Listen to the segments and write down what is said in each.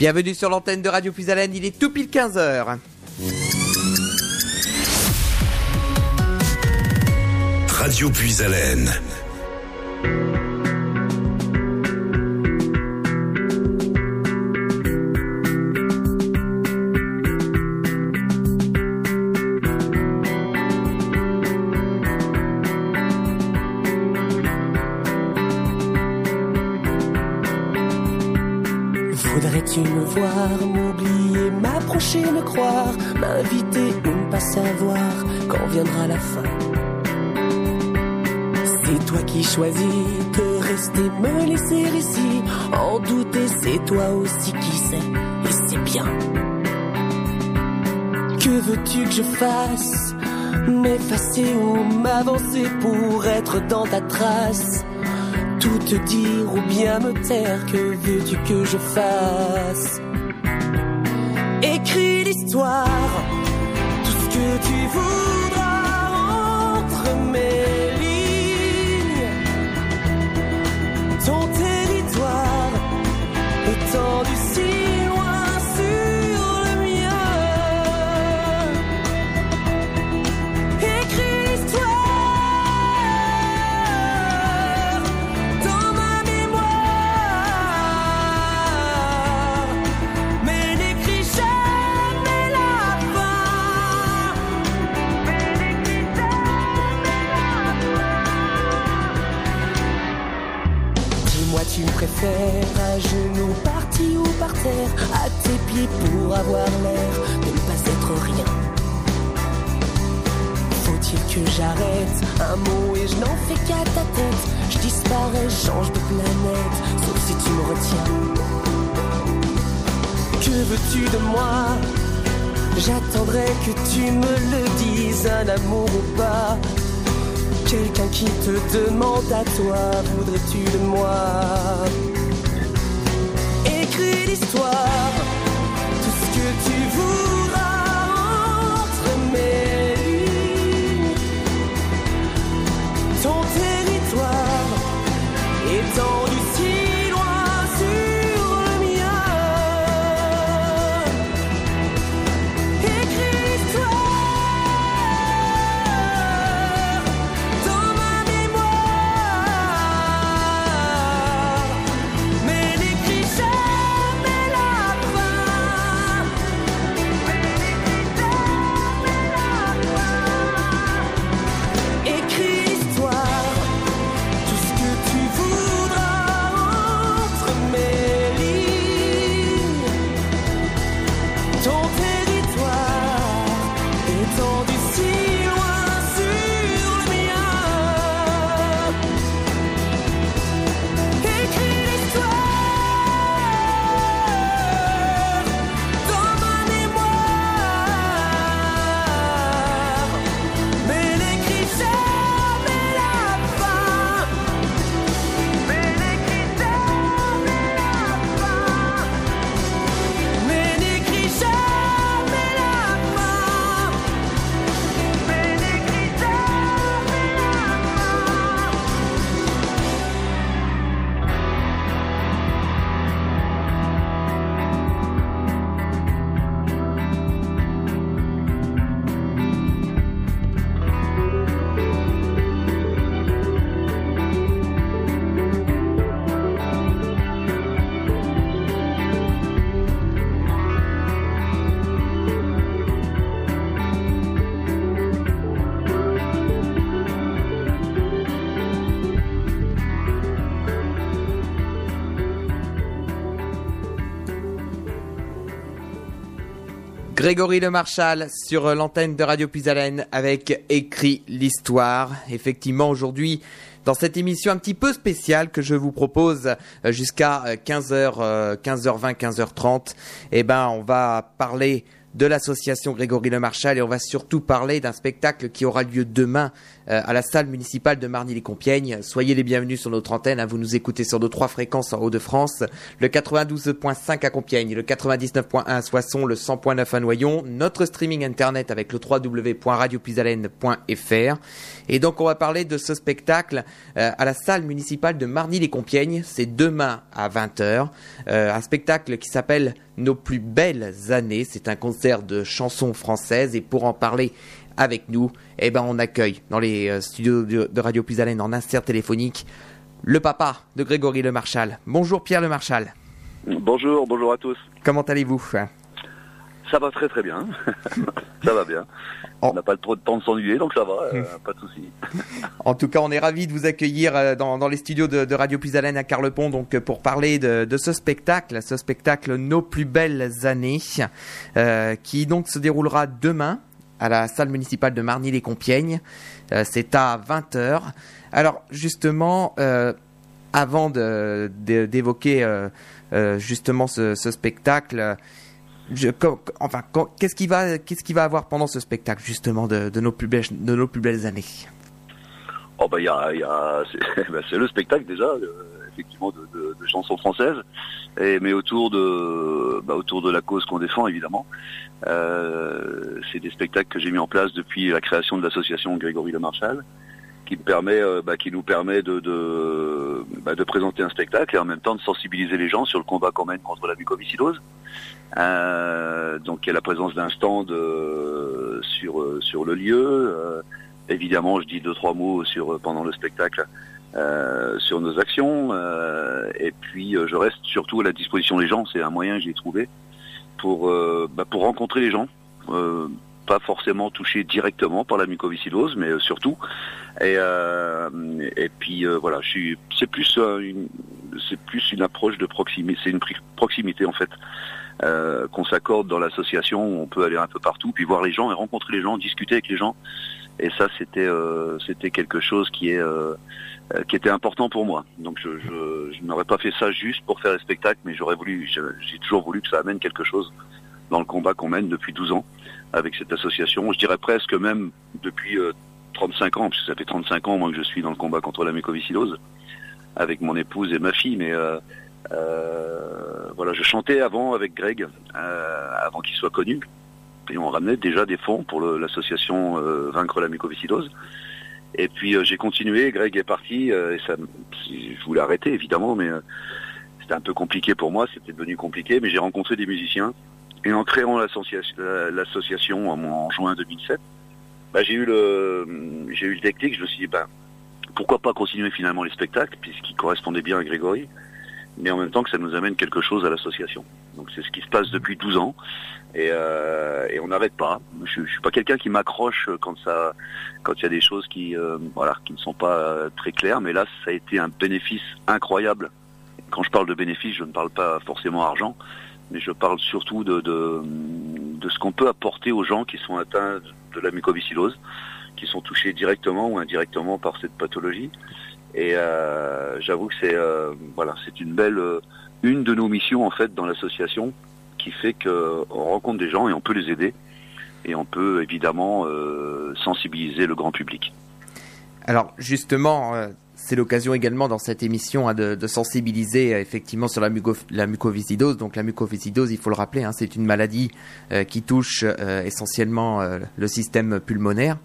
Bienvenue sur l'antenne de Radio Puisalène, il est tout pile 15h. Radio Puisalène. Voudrais-tu me voir, m'oublier, m'approcher, me croire, m'inviter ou ne pas savoir quand viendra la fin? C'est toi qui choisis de rester, me laisser ici, en douter, c'est toi aussi qui sais, et c'est bien. Que veux-tu que je fasse? M'effacer ou m'avancer pour être dans ta trace? Tout te dire ou bien me taire, que veux-tu que je fasse? Écris l'histoire, tout ce que tu voudras entre mes à tes pieds pour avoir l'air de ne pas être rien. Faut-il que j'arrête un mot et je n'en fais qu'à ta tête? Je disparais, change de planète, sauf si tu me retiens. Que veux-tu de moi? J'attendrai que tu me le dises, un amour ou pas. Quelqu'un qui te demande à toi, voudrais-tu de moi? Écris l'histoire, étendu si Grégory Le Marchal sur l'antenne de Radio Puisalène avec Écrit l'Histoire. Effectivement, aujourd'hui, dans cette émission un petit peu spéciale que je vous propose euh, jusqu'à 15h, 15h20, 15h30, eh ben, on va parler de l'association Grégory Le Marchal et on va surtout parler d'un spectacle qui aura lieu demain à la salle municipale de Marny-les-Compiègnes. Soyez les bienvenus sur notre antenne. Hein. vous nous écoutez sur nos trois fréquences en Haut-de-France, le 92.5 à Compiègne, le 99.1 à Soissons, le 100.9 à Noyon, notre streaming internet avec le www.radiopuisalène.fr. Et donc on va parler de ce spectacle euh, à la salle municipale de Marny-les-Compiègnes. C'est demain à 20h. Euh, un spectacle qui s'appelle Nos plus belles années. C'est un concert de chansons françaises. Et pour en parler avec nous, eh ben, on accueille dans les euh, studios de, Radio Puisalène en insert téléphonique le papa de Grégory Le Marchal. Bonjour Pierre Le Marchal. Bonjour, bonjour à tous. Comment allez-vous? Ça va très très bien. ça va bien. On n'a pas trop de temps de s'ennuyer, donc ça va, euh, hmm. pas de souci. en tout cas, on est ravis de vous accueillir euh, dans, les studios de, Radio Puisalène à Carlepont, donc pour parler de, ce spectacle, ce spectacle Nos plus belles années, qui donc se déroulera demain à la salle municipale de Marny-les-Compiègnes. C'est à 20h. Alors justement, avant d'évoquer justement ce spectacle, qu'est-ce qu'il va, qu'est-ce avoir pendant ce spectacle justement de, nos plus belles, années? Oh bah il y a, a bah, c'est, le spectacle déjà, euh, effectivement de, chansons françaises, mais autour de, bah, autour de la cause qu'on défend évidemment. Euh, c'est des spectacles que j'ai mis en place depuis la création de l'association Grégory Le Marchal, qui me permet, euh, bah, qui nous permet de de, de présenter un spectacle et en même temps de sensibiliser les gens sur le combat qu'on mène contre la mucoviscidose. Euh, donc il y a la présence d'un stand euh, sur sur le lieu. évidemment, je dis deux trois mots sur pendant le spectacle sur nos actions. et puis je reste surtout à la disposition des gens. C'est un moyen que j'ai trouvé pour bah, pour rencontrer les gens. pas forcément touchés directement par la mucoviscidose, mais surtout. Et, et puis voilà, c'est plus une, c'est plus une approche de proximité, c'est une proximité en fait. Euh, qu'on s'accorde dans l'association on peut aller un peu partout, puis voir les gens et rencontrer les gens, discuter avec les gens. Et ça, c'était euh, c'était quelque chose qui est euh, qui était important pour moi. Donc je, je, je n'aurais pas fait ça juste pour faire des spectacles, mais j'aurais voulu, j'ai toujours voulu que ça amène quelque chose dans le combat qu'on mène depuis 12 ans avec cette association. Je dirais presque même depuis 35 ans, puisque ça fait 35 ans moi que je suis dans le combat contre la mucoviscidose avec mon épouse et ma fille, mais euh, voilà, je chantais avant avec Greg, euh, avant qu'il soit connu, et on ramenait déjà des fonds pour l'association euh, Vaincre la mucoviscidose. Et puis j'ai continué, Greg est parti, et ça, je voulais arrêter évidemment, mais c'était un peu compliqué pour moi, c'était devenu compliqué, mais j'ai rencontré des musiciens, et en créant l'association en, juin 2007, bah, j'ai eu le j'ai eu le déclic, je me suis dit ben pourquoi pas continuer finalement les spectacles puisqu'ils correspondaient bien à Grégory mais en même temps que ça nous amène quelque chose à l'association. Donc c'est ce qui se passe depuis 12 ans et, euh, et on n'arrête pas. Je, je suis pas quelqu'un qui m'accroche quand ça, quand il y a des choses qui, euh, voilà, qui ne sont pas euh, très claires. Mais là, ça a été un bénéfice incroyable. Quand je parle de bénéfice, je ne parle pas forcément argent, mais je parle surtout de, de, de ce qu'on peut apporter aux gens qui sont atteints de la mucoviscidose, qui sont touchés directement ou indirectement par cette pathologie. Et euh, j'avoue que c'est euh, voilà, c'est une belle euh, une de nos missions en fait dans l'association qui fait qu'on rencontre des gens et on peut les aider et on peut évidemment sensibiliser le grand public. Alors justement, c'est l'occasion également dans cette émission hein, de, sensibiliser effectivement sur la, la, mucoviscidose. Donc la mucoviscidose, il faut le rappeler, hein, c'est une maladie qui touche essentiellement le système pulmonaire.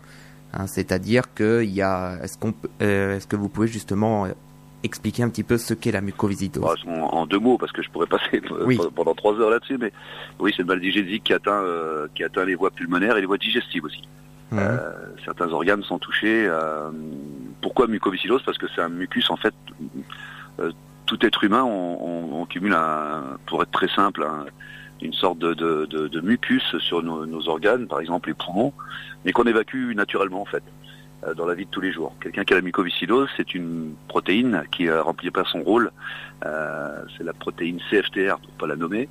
Hein, c'est-à-dire qu'il y a. Est-ce qu'on, euh, est-ce que vous pouvez justement euh, expliquer un petit peu ce qu'est la mucoviscidose? Bah, en, deux mots, parce que je pourrais passer pendant trois heures là-dessus, mais oui, c'est une maladie génétique qui atteint, euh, qui atteint les voies pulmonaires et les voies digestives aussi. Mmh. certains organes sont touchés. pourquoi mucoviscidose? Parce que c'est un mucus, en fait, tout être humain, on, cumule, un, pour être très simple, une sorte de, de, mucus sur nos, organes, par exemple les poumons, mais qu'on évacue naturellement en fait euh, dans la vie de tous les jours. Quelqu'un qui a la mucoviscidose, c'est une protéine qui ne remplit pas son rôle. Euh, c'est la protéine CFTR, pour pas la nommer,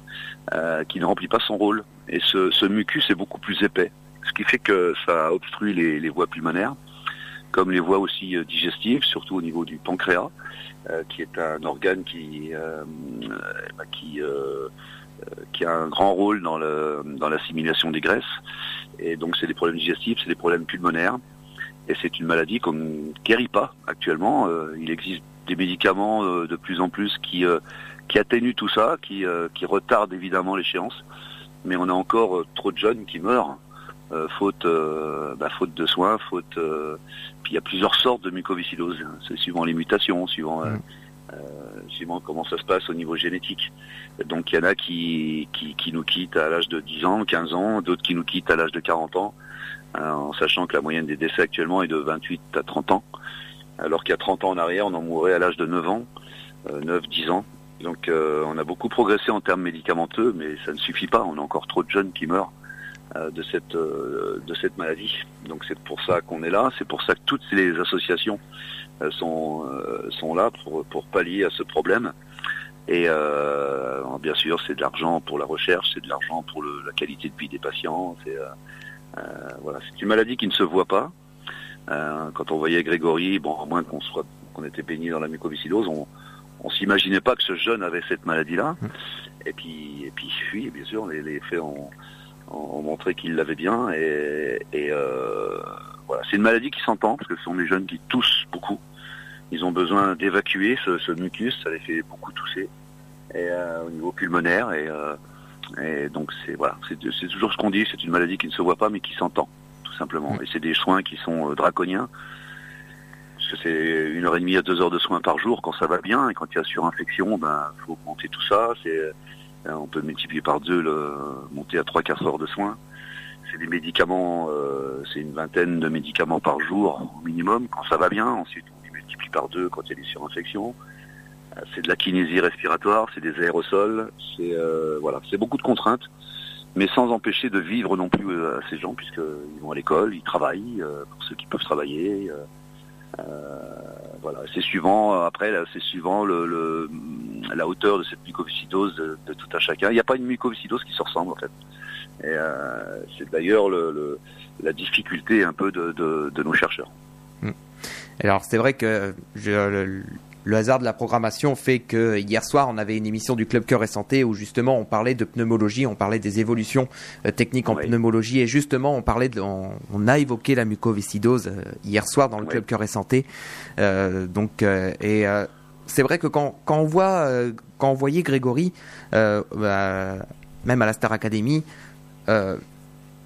euh, qui ne remplit pas son rôle. Et ce, mucus est beaucoup plus épais, ce qui fait que ça obstrue les, les voies pulmonaires, comme les voies aussi digestives, surtout au niveau du pancréas, qui est un organe qui, bah, qui qui a un grand rôle dans l'assimilation dans des graisses. Et donc c'est des problèmes digestifs, c'est des problèmes pulmonaires. Et c'est une maladie qu'on ne guérit pas actuellement. Euh, il existe des médicaments euh, de plus en plus qui, euh, qui atténuent tout ça, qui, qui retardent évidemment l'échéance. Mais on a encore trop de jeunes qui meurent, faute, bah, faute de soins, faute. puis il y a plusieurs sortes de mucoviscidose. C'est suivant les mutations, suivant. Mmh. Suivant comment ça se passe au niveau génétique? Donc il y en a qui, qui, qui nous quittent à l'âge de 10 ans, 15 ans, d'autres qui nous quittent à l'âge de 40 ans. Euh, en sachant que la moyenne des décès actuellement est de 28 à 30 ans, alors qu'il y a 30 ans en arrière, on en mourait à l'âge de 9 ans, 9-10 euh, ans. Donc euh, on a beaucoup progressé en termes médicamenteux, mais ça ne suffit pas, on a encore trop de jeunes qui meurent de cette de cette maladie. Donc c'est pour ça qu'on est là, c'est pour ça que toutes les associations sont sont là pour pour pallier à ce problème. Et bien sûr, c'est de l'argent pour la recherche, c'est de l'argent pour la qualité de vie des patients, c'est euh, voilà, c'est une maladie qui ne se voit pas. Euh, quand on voyait Grégory, bon, à moins qu'on soit qu'on était baigné dans la mucoviscidose, on, on s'imaginait pas que ce jeune avait cette maladie-là. Et puis, et puis, oui, bien sûr, les, les faits ont, ont montré qu'il l'avait bien. Et, et euh, voilà, c'est une maladie qui s'entend parce que ce sont des jeunes qui toussent beaucoup. Ils ont besoin d'évacuer ce, ce, mucus, ça les fait beaucoup tousser. Et euh, au niveau pulmonaire, et euh, et donc c'est voilà, c'est toujours ce qu'on dit, c'est une maladie qui ne se voit pas mais qui s'entend, tout simplement. Mm. Et c'est des soins qui sont euh, draconiens. Parce que c'est une heure et demie à deux heures de soins par jour quand ça va bien, et quand il y a surinfection, ben faut augmenter tout ça. C'est euh, on peut multiplier par deux, le, monter à trois quatre heures de soins. C'est des médicaments, euh, c'est une vingtaine de médicaments par jour au minimum quand ça va bien. Ensuite on multiplie par deux quand il y a des surinfections c'est de la kinésie respiratoire, c'est des aérosols, c'est euh, voilà, c'est beaucoup de contraintes, mais sans empêcher de vivre non plus euh, à ces gens puisqu'ils vont à l'école, ils travaillent euh, pour ceux qui peuvent travailler. voilà, c'est suivant après c'est suivant la hauteur de cette mucoviscidose de, tout un chacun. Il n'y a pas une mucoviscidose qui se ressemble en fait. Et c'est d'ailleurs le, la difficulté un peu de, de nos chercheurs. Mmh. Alors c'est vrai que je, le hasard de la programmation fait que hier soir, on avait une émission du Club Cœur et Santé où justement on parlait de pneumologie, on parlait des évolutions euh, techniques en pneumologie et justement on parlait de, on, a évoqué la mucoviscidose euh, hier soir dans le Club Cœur et Santé. Euh, donc et c'est vrai que quand, quand on voit quand on voyait Grégory bah, même à la Star Academy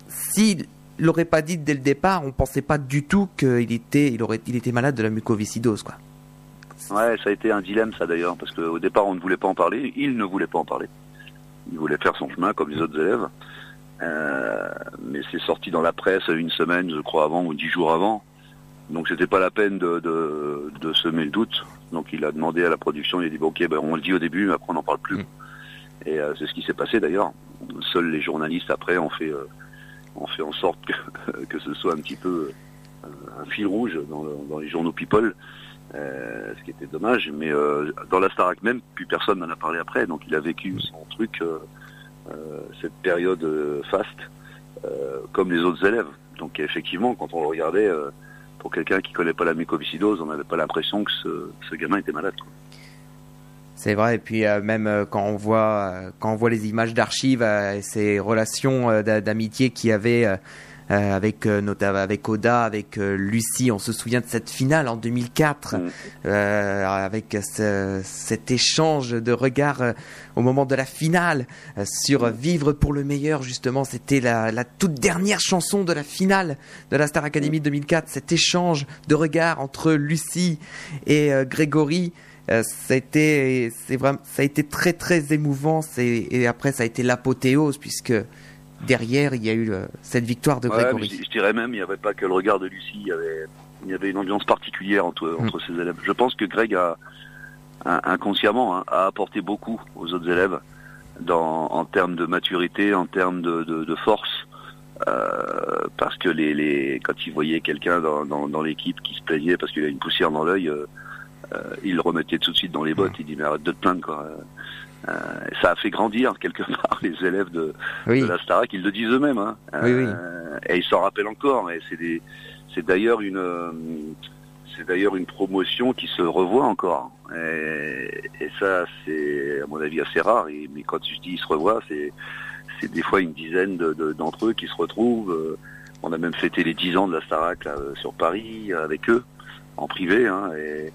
s'il l'aurait pas dit dès le départ, on pensait pas du tout qu'il était il aurait il était malade de la mucoviscidose quoi. Ouais, ça a été un dilemme ça d'ailleurs, parce qu'au départ on ne voulait pas en parler, il ne voulait pas en parler. Il voulait faire son chemin comme les autres élèves. Euh, mais c'est sorti dans la presse une semaine, je crois, avant ou dix jours avant. Donc c'était pas la peine de, de, de, semer le doute. Donc il a demandé à la production, il a dit bon, ok, ben, on le dit au début, mais après on n'en parle plus. Mm. Et euh, c'est ce qui s'est passé d'ailleurs. Seuls les journalistes après ont fait, euh, ont fait en sorte que, que ce soit un petit peu euh, un fil rouge dans, dans les journaux People. Euh, ce qui était dommage. Mais euh, dans la Starac même, plus personne n'en a parlé après. Donc il a vécu son truc, euh, cette période faste, comme les autres élèves. Donc effectivement, quand on le regardait, pour quelqu'un qui connaît pas la mucoviscidose, on n'avait pas l'impression que ce, ce, gamin était malade. C'est vrai, et puis même quand on voit quand on voit les images d'archives, ces relations d'amitié qui avait euh, avec euh, notamment avec Oda, avec euh, Lucie. On se souvient de cette finale en 2004, mm. avec cet échange de regards au moment de la finale sur Vivre pour le meilleur. Justement, c'était la, la, toute dernière chanson de la finale de la Star Academy 2004. Cet échange de regards entre Lucie et Grégory. Euh, ça a été c'est vraiment ça a été très très émouvant et après ça a été l'apothéose puisque derrière, il y a eu cette victoire de Grégory. je, dirais même, il n'y avait pas que le regard de Lucie, il y avait, il y avait une ambiance particulière entre, mm. entre ses élèves. Je pense que Greg a, inconsciemment, hein, a apporté beaucoup aux autres élèves dans, en termes de maturité, en termes de, de, force. Euh, parce que les, les, quand il voyait quelqu'un dans, dans, dans l'équipe qui se plaignait parce qu'il a une poussière dans l'œil, euh, euh, il le remettait tout de suite dans les bottes. Mm. Il dit mais arrête de te plaindre quoi. Euh, ça a fait grandir quelque part les élèves de, la Starac, ils le disent eux-mêmes. Hein. Euh, et ils s'en rappellent encore. Et c'est c'est d'ailleurs une, c'est d'ailleurs une promotion qui se revoit encore. Et, et ça, c'est à mon avis assez rare. Et, mais quand je dis ils se revoient, c'est, c'est des fois une dizaine de, d'entre eux qui se retrouvent. On a même fêté les 10 ans de la Starac là, euh, sur Paris euh, avec eux, en privé, hein, et,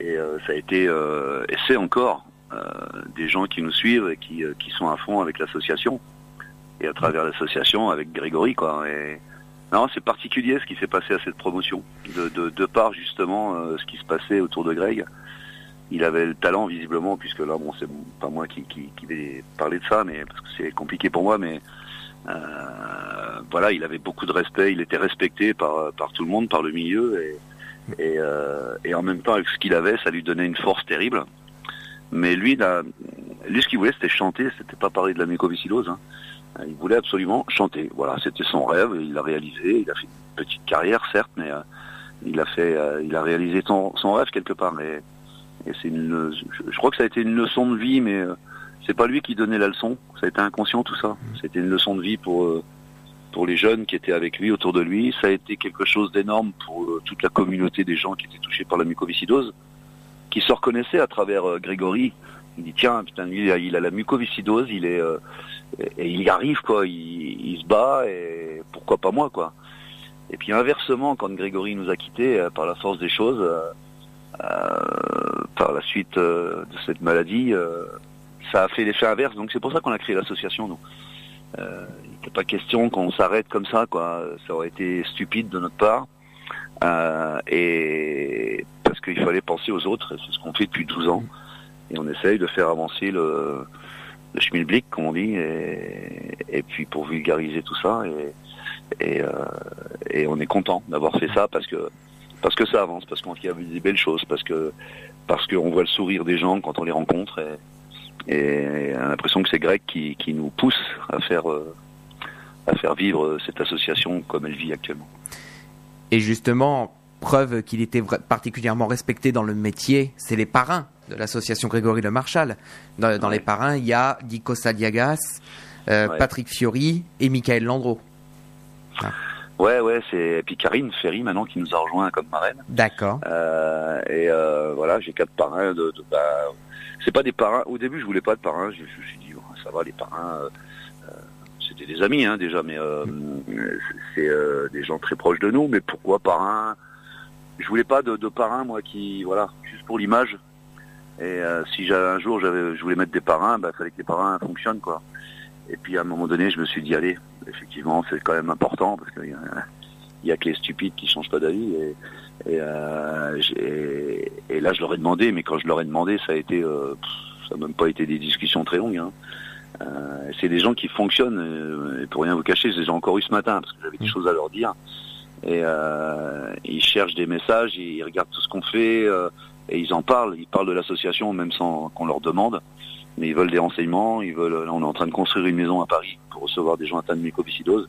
et euh, ça a été, euh, et c'est encore, euh, des gens qui nous suivent et qui, qui sont à fond avec l'association, et à travers l'association avec Grégory, quoi. Et, non, c'est particulier ce qui s'est passé à cette promotion, de, de, de justement euh, ce qui se passait autour de Greg. Il avait le talent visiblement, puisque là, bon, c'est pas moi qui, qui, qui vais parler de ça, mais parce que c'est compliqué pour moi, mais euh, voilà, il avait beaucoup de respect, il était respecté par, par tout le monde, par le milieu, et, et, euh, et en même temps, avec ce qu'il avait, ça lui donnait une force terrible. Mais lui, lui ce qu'il voulait, c'était chanter, c'était pas parler de la mucoviscidose. Hein. Il voulait absolument chanter. Voilà, c'était son rêve, il l'a réalisé. Il a fait une petite carrière, certes, mais euh, il a fait, euh, il a réalisé son, son rêve quelque part. Et, c'est une, je, je crois que ça a été une leçon de vie, mais euh, c'est pas lui qui donnait la leçon. Ça a été inconscient tout ça. C'était une leçon de vie pour euh, pour les jeunes qui étaient avec lui, autour de lui. Ça a été quelque chose d'énorme pour euh, toute la communauté des gens qui étaient touchés par la mucoviscidose, qui se reconnaissaient à travers euh, Grégory. Il dit tiens, putain, lui, il a, la mucoviscidose, il est euh, et il y arrive quoi, il, se bat et pourquoi pas moi quoi. Et puis inversement, quand Grégory nous a quittés par la force des choses, par la suite de cette maladie, ça a fait l'effet inverse. Donc c'est pour ça qu'on a créé l'association. nous. N'était pas question qu'on s'arrête comme ça, quoi. Ça aurait été stupide de notre part. Euh, et parce qu'il fallait penser aux autres, c'est ce qu'on fait depuis 12 ans. Et on essaye de faire avancer le, le schmilblick, comme on dit, et, et puis pour vulgariser tout ça. Et, et, euh, et on est content d'avoir fait ça parce que parce que ça avance, parce qu'on y a des belles choses, parce que parce qu'on voit le sourire des gens quand on les rencontre. Et, et on a l'impression que c'est Greg qui, qui nous pousse à faire euh, à faire vivre cette association comme elle vit actuellement. Et justement, preuve qu'il était particulièrement respecté dans le métier, c'est les parrains de l'association Grégory Le Marchal. Dans, dans Ouais. les parrains, il y a Nico Saliagas, euh, Ouais. Patrick Fiori et Michael Landreau. Ouais, ouais, c'est et puis Karine Ferry maintenant qui nous a rejoint comme marraine. D'accord. Euh, et euh, voilà, j'ai quatre parrains. De, de- bah, c'est pas des parrains. Au début, je voulais pas de parrains. Je, je me suis dit, oh, ça va, les parrains. Des amis hein, déjà, mais euh, c'est euh, des gens très proches de nous. Mais pourquoi parrains Je voulais pas de, parrains, moi, qui voilà, juste pour l'image. Et euh, si j'avais un jour, j'avais, je voulais mettre des parrains, bah, fallait que les parrains fonctionnent, quoi. Et puis à un moment donné, je me suis dit, allez, effectivement, c'est quand même important parce qu'il y a, que les stupides qui changent pas d'avis. Et, et, là, je leur ai demandé, mais quand je leur ai demandé, ça a été, ça n'a même pas été des discussions très longues. Hein. Euh, c'est des gens qui fonctionnent. euh, Et pour rien vous cacher, je les ai encore eu ce matin parce que j'avais des Mm. choses à leur dire. Et euh, ils cherchent des messages, ils regardent tout ce qu'on fait euh, et ils en parlent. Ils parlent de l'association même sans qu'on leur demande. Mais ils veulent des renseignements. Ils veulent. Là, on est en train de construire une maison à Paris pour recevoir des gens atteints de mucoviscidose.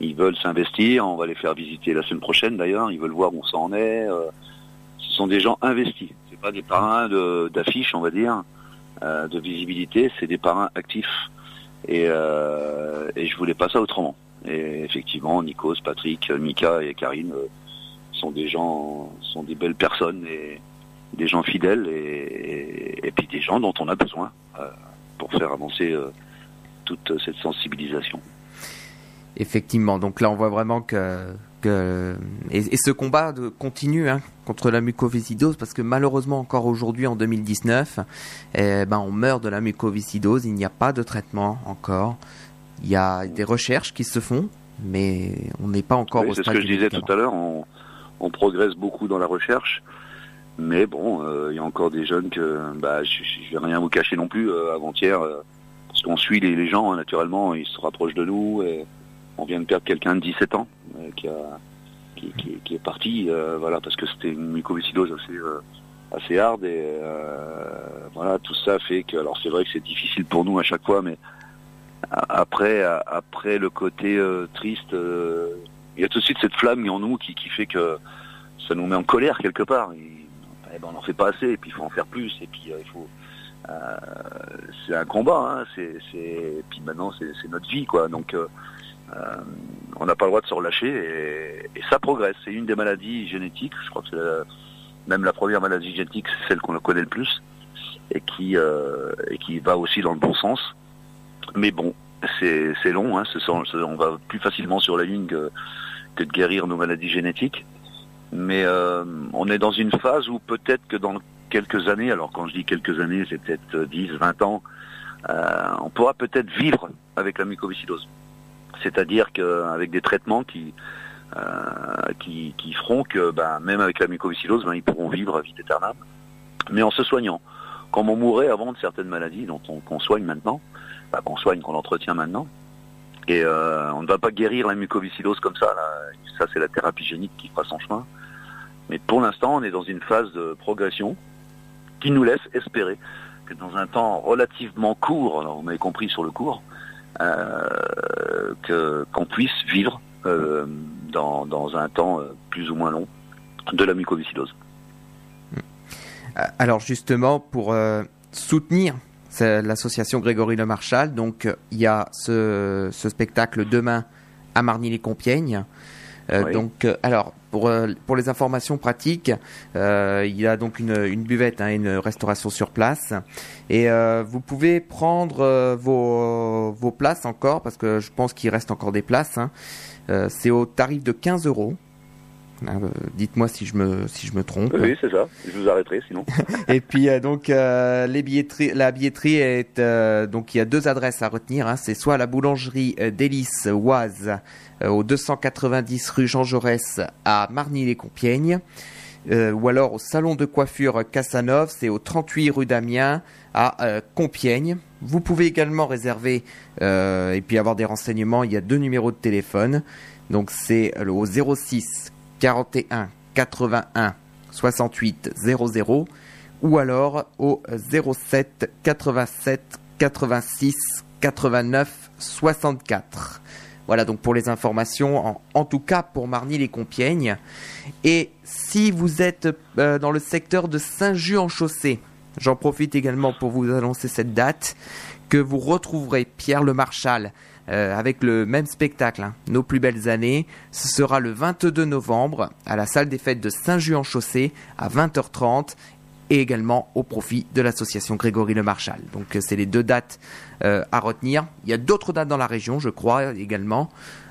Ils veulent s'investir, on va les faire visiter la semaine prochaine d'ailleurs, ils veulent voir où ça en est. euh, ce sont des gens investis, c'est pas des parrains de- d'affiches, on va dire, euh, de visibilité, c'est des parrains actifs. Et, euh, et je voulais pas ça autrement. Et effectivement, Nikos, Patrick, Mika et Karine euh, sont des gens, sont des belles personnes et des gens fidèles et, et, et puis des gens dont on a besoin euh, pour faire avancer toute cette sensibilisation. Effectivement, donc là on voit vraiment que, que et, et ce combat de, continue hein, contre la mucoviscidose parce que malheureusement encore aujourd'hui en 2019, eh ben on meurt de la mucoviscidose, il n'y a pas de traitement encore, il y a des recherches qui se font, mais on n'est pas encore Oui, au c'est ce que je disais tout à l'heure, on, on progresse beaucoup dans la recherche, mais bon, euh, il y a encore des jeunes que, bah, je, je je vais rien vous cacher non plus, euh, avant-hier, euh, parce qu'on suit les, les gens, hein, naturellement, ils se rapprochent de nous, et on vient de perdre quelqu'un de 17 ans, euh, qui, a, qui, est parti, euh, voilà, parce que c'était une mucoviscidose assez, euh, assez hard, et euh, voilà, tout ça fait que, alors c'est vrai que c'est difficile pour nous à chaque fois, mais après, après le côté euh, triste, euh, il y a tout de suite cette flamme en nous qui, qui fait que ça nous met en colère quelque part. Et, eh ben, on n'en fait pas assez, et puis il faut en faire plus, et puis euh, il faut. euh, c'est un combat, hein, c'est, puis maintenant c'est, notre vie, quoi. Donc euh, euh, on n'a pas le droit de se relâcher, et, ça progresse. C'est une des maladies génétiques, je crois que même la première maladie génétique, c'est celle qu'on connaît le plus, et qui, euh, et qui va aussi dans le bon sens. Mais bon, c'est long, hein, on va plus facilement sur la ligne que, de guérir nos maladies génétiques. Mais euh, on est dans une phase où peut-être que dans quelques années, alors quand je dis quelques années, c'est peut-être 10, 20 ans, euh, on pourra peut-être vivre avec la mucoviscidose. C'est-à-dire qu'avec des traitements qui, euh, qui, qui, feront que ben, même avec la mucoviscidose, ben, ils pourront vivre à vie éternelle, mais en se soignant. Comme on mourrait avant de certaines maladies dont on soigne maintenant, ben, qu'on soigne, qu'on entretient maintenant, et euh, on ne va pas guérir la mucoviscidose comme ça. Ça, c'est la thérapie génique qui fera son chemin. Mais pour l'instant, on est dans une phase de progression qui nous laisse espérer que dans un temps relativement court, alors vous m'avez compris sur le court, que qu'on puisse vivre euh, dans, dans, un temps euh, plus ou moins long de la mucoviscidose. Alors justement, pour euh, soutenir l'association Grégory Le Marchal, donc il y a ce, ce spectacle demain à Marny-les-Compiègnes. Euh, donc, euh, alors pour pour les informations pratiques, euh, il y a donc une, buvette, hein, une restauration sur place, et vous pouvez prendre vos vos places encore parce que je pense qu'il reste encore des places. Hein. C'est au tarif de 15 euros. Ah, bah, dites-moi si je me si je me trompe. Oui, c'est ça. Je vous arrêterai sinon. et puis euh, donc euh, les billetteries, la billetterie est euh, donc il y a deux adresses à retenir. Hein. C'est soit la boulangerie d'Hélice Oise au 290 rue Jean Jaurès à Marny-les-Compiègnes. ou alors au salon de coiffure Cassanov, c'est au 38 rue d'Amiens à Compiègne. Vous pouvez également réserver et puis avoir des renseignements. Il y a deux numéros de téléphone. Donc c'est au 06 41 81 68 00 ou alors au 07 87 86 89 64. Voilà donc pour les informations, en, tout cas pour Marny-les-Compiègnes. Et si vous êtes euh, dans le secteur de Saint-Just-en-Chaussée, j'en profite également pour vous annoncer cette date, que vous retrouverez Pierre le Marchal euh, avec le même spectacle, hein, Nos plus belles années. Ce sera le 22 novembre à la salle des fêtes de Saint-Just-en-Chaussée à 20h30 et également au profit de l'association Grégory Le Marchal. Donc euh, c'est les deux dates euh, à retenir. Il y a d'autres dates dans la région, je crois également.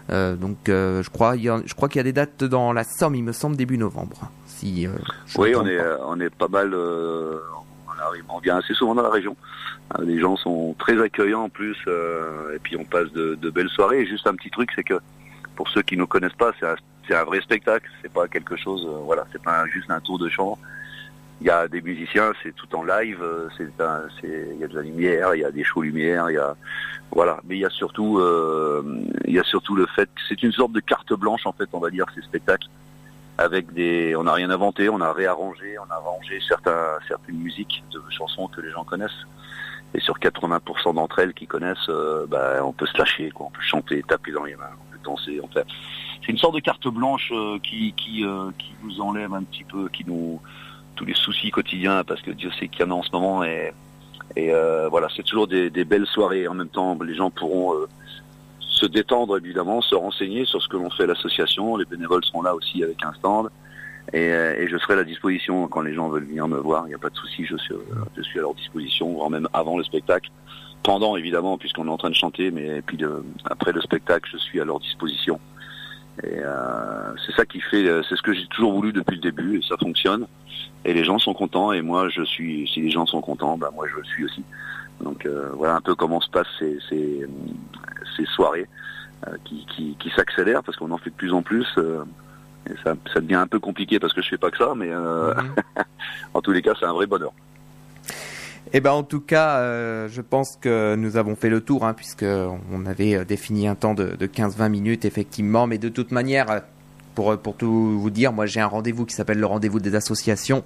donc je crois, je crois qu'il y a des dates dans la Somme, il me semble début novembre. Si, oui, on est, on est pas mal. On vient assez souvent dans la région. Euh, les gens sont très accueillants en plus, euh, et puis on passe de, belles soirées. Et juste un petit truc, c'est que pour ceux qui ne connaissent pas, c'est un, vrai spectacle. C'est pas quelque chose, euh, voilà, c'est pas juste un tour de chant. Il y a des musiciens, c'est tout en live. C'est, il y a de la lumière, il y a des shows lumière, il y a, voilà. Mais il y a surtout, il y a surtout le fait c'est une sorte de carte blanche en fait, on va dire, ces spectacles avec des, on n'a rien inventé, on a réarrangé, on a arrangé certains, certaines musiques de chansons que les gens connaissent et sur 80% d'entre elles qui connaissent, euh, bah, on peut se lâcher, on peut chanter, taper dans les mains, on peut danser. C'est une sorte de carte blanche euh, qui qui euh, qui nous enlève un petit peu, qui nous tous les soucis quotidiens, parce que Dieu sait qu'il y en a en ce moment et voilà, c'est toujours des, belles soirées. En même temps, les gens pourront se détendre évidemment, se renseigner sur ce que l'on fait à l'association. Les bénévoles seront là aussi avec un stand. Euh, et, je serai à la disposition quand les gens veulent venir me voir. Il n'y a pas de souci, je suis, je suis à leur disposition, voire même avant le spectacle. Pendant, évidemment, puisqu'on est en train de chanter, mais puis après le spectacle, je suis à leur disposition. Euh, c'est ça qui fait, c'est ce que j'ai toujours voulu depuis le début, et ça fonctionne. Et les gens sont contents, et moi, je suis. Si les gens sont contents, bah moi, je le suis aussi. Donc euh, voilà un peu comment se passent ces, ces, ces soirées euh, qui, qui, qui s'accélèrent parce qu'on en fait de plus en plus. Euh, et ça, ça, devient un peu compliqué parce que je fais pas que ça, mais mhm. en tous les cas, c'est un vrai bonheur. Eh ben, en tout cas, euh, je pense que nous avons fait le tour, hein, puisque on avait défini un temps de, de 15-20 minutes, effectivement. Mais de toute manière, pour, pour tout vous dire, moi j'ai un rendez-vous qui s'appelle le rendez-vous des associations,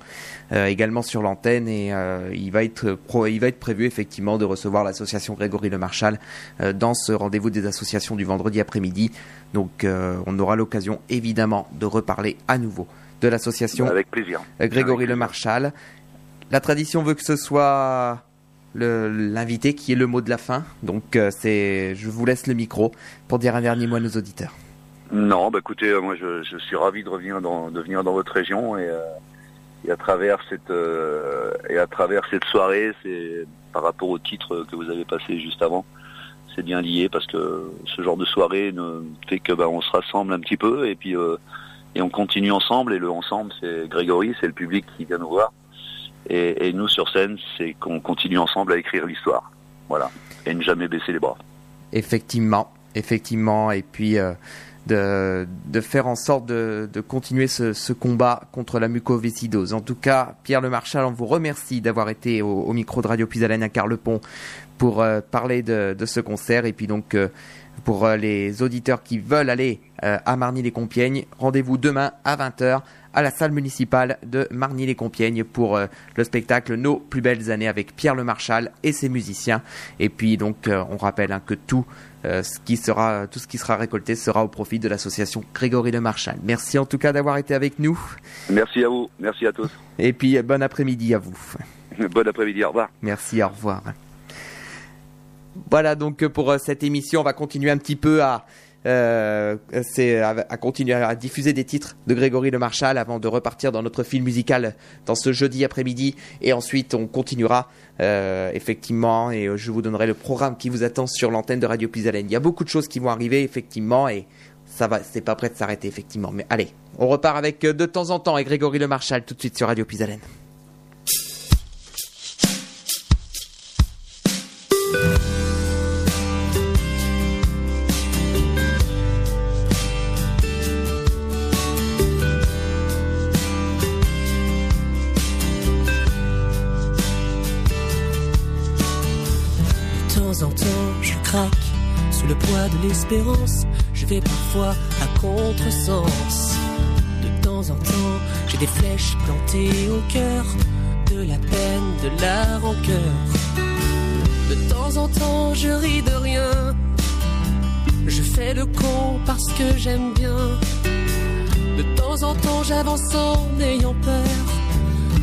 euh, également sur l'antenne, et euh, il, va être pro, il va être prévu effectivement de recevoir l'association Grégory Le Marchal euh, dans ce rendez-vous des associations du vendredi après-midi. Donc on aura l'occasion évidemment de reparler à nouveau de l'association Avec plaisir. Grégory Le Marchal. La tradition veut que ce soit l'invité qui est le mot de la fin. Donc c'est, je vous laisse le micro pour dire un dernier mot à nos auditeurs. Non, bah écoutez, euh, moi je, je, suis ravi de revenir dans, de venir dans votre région et, euh, et à travers cette euh, et à travers cette soirée, c'est par rapport au titre que vous avez passé juste avant, c'est bien lié parce que ce genre de soirée ne fait que bah, on se rassemble un petit peu et puis euh, et on continue ensemble et le ensemble c'est Grégory, c'est le public qui vient nous voir et, et nous sur scène c'est qu'on continue ensemble à écrire l'histoire, voilà. Et ne jamais baisser les bras. Effectivement, effectivement. Et puis euh, de, de, faire en sorte de, de continuer ce, ce, combat contre la mucoviscidose. En tout cas, Pierre Le Marchal, on vous remercie d'avoir été au, au, micro de Radio Puisalène à Carlepont pour euh, parler de, de, ce concert et puis donc euh, pour euh, les auditeurs qui veulent aller à Marny-les-Compiègnes, rendez-vous demain à 20h à la salle municipale de Marny-les-Compiègnes pour le spectacle Nos plus belles années avec Pierre Le Marchal et ses musiciens. Et puis donc on rappelle hein, que tout ce qui sera, tout ce qui sera récolté sera au profit de l'association Grégory Le Marchal. Merci en tout cas d'avoir été avec nous. Merci à vous, merci à tous. Et puis bon après-midi à vous. Bon après-midi, au revoir. Merci, au revoir. Voilà donc pour cette émission, on va continuer un petit peu à euh, à, à, continuer à diffuser des titres de Grégory Le Marchal avant de repartir dans notre film musical dans ce jeudi après-midi et ensuite on continuera euh, effectivement et je vous donnerai le programme qui vous attend sur l'antenne de Radio Pisalène. Il y a beaucoup de choses qui vont arriver effectivement et ça va, c'est pas prêt de s'arrêter effectivement. Mais allez, on repart avec de temps en temps et Grégory Le Marchal tout de suite sur Radio Pisalène. L'espérance, je vais parfois à contresens. De temps en temps, j'ai des flèches plantées au cœur, de la peine, de la rancœur. De temps en temps, je ris de rien. Je fais le con parce que j'aime bien. De temps en temps, j'avance en ayant peur.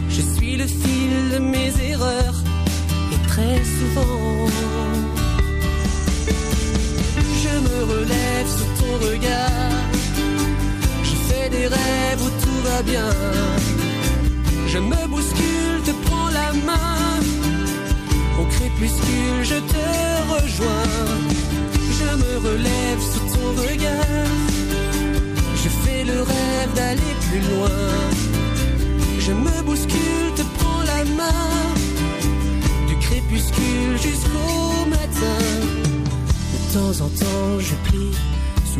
Je suis le fil de mes erreurs. Et très souvent, me relève sous ton regard. Je fais des rêves où tout va bien. Je me bouscule, te prends la main. Au crépuscule, je te rejoins. Je me relève sous ton regard. Je fais le rêve d'aller plus loin. Je me bouscule, te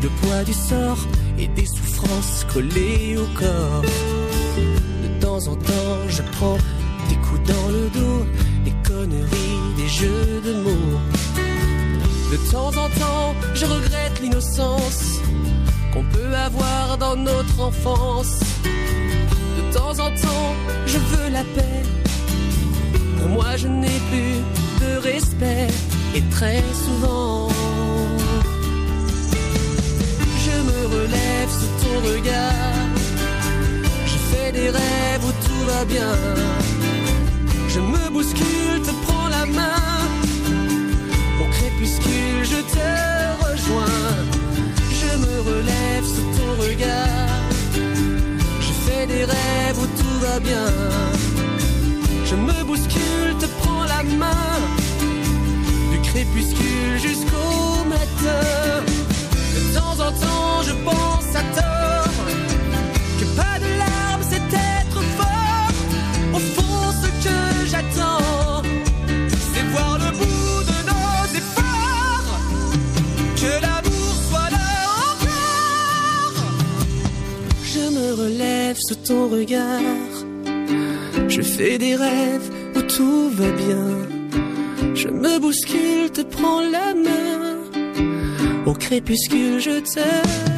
le poids du sort et des souffrances collées au corps. De temps en temps, je prends des coups dans le dos, des conneries, des jeux de mots. De temps en temps, je regrette l'innocence qu'on peut avoir dans notre enfance. De temps en temps, je veux la paix. Pour moi, je n'ai plus de respect et très souvent relève sous ton regard. Je fais des rêves où tout va bien. Je me bouscule, te prends la main. Au crépuscule, je te rejoins. Je me relève sous ton regard. Je fais des rêves où tout va bien. Je me bouscule, te prends la main. Ton regard. Je fais des rêves où tout va bien. Je me bouscule, te prends la main. Au crépuscule, je te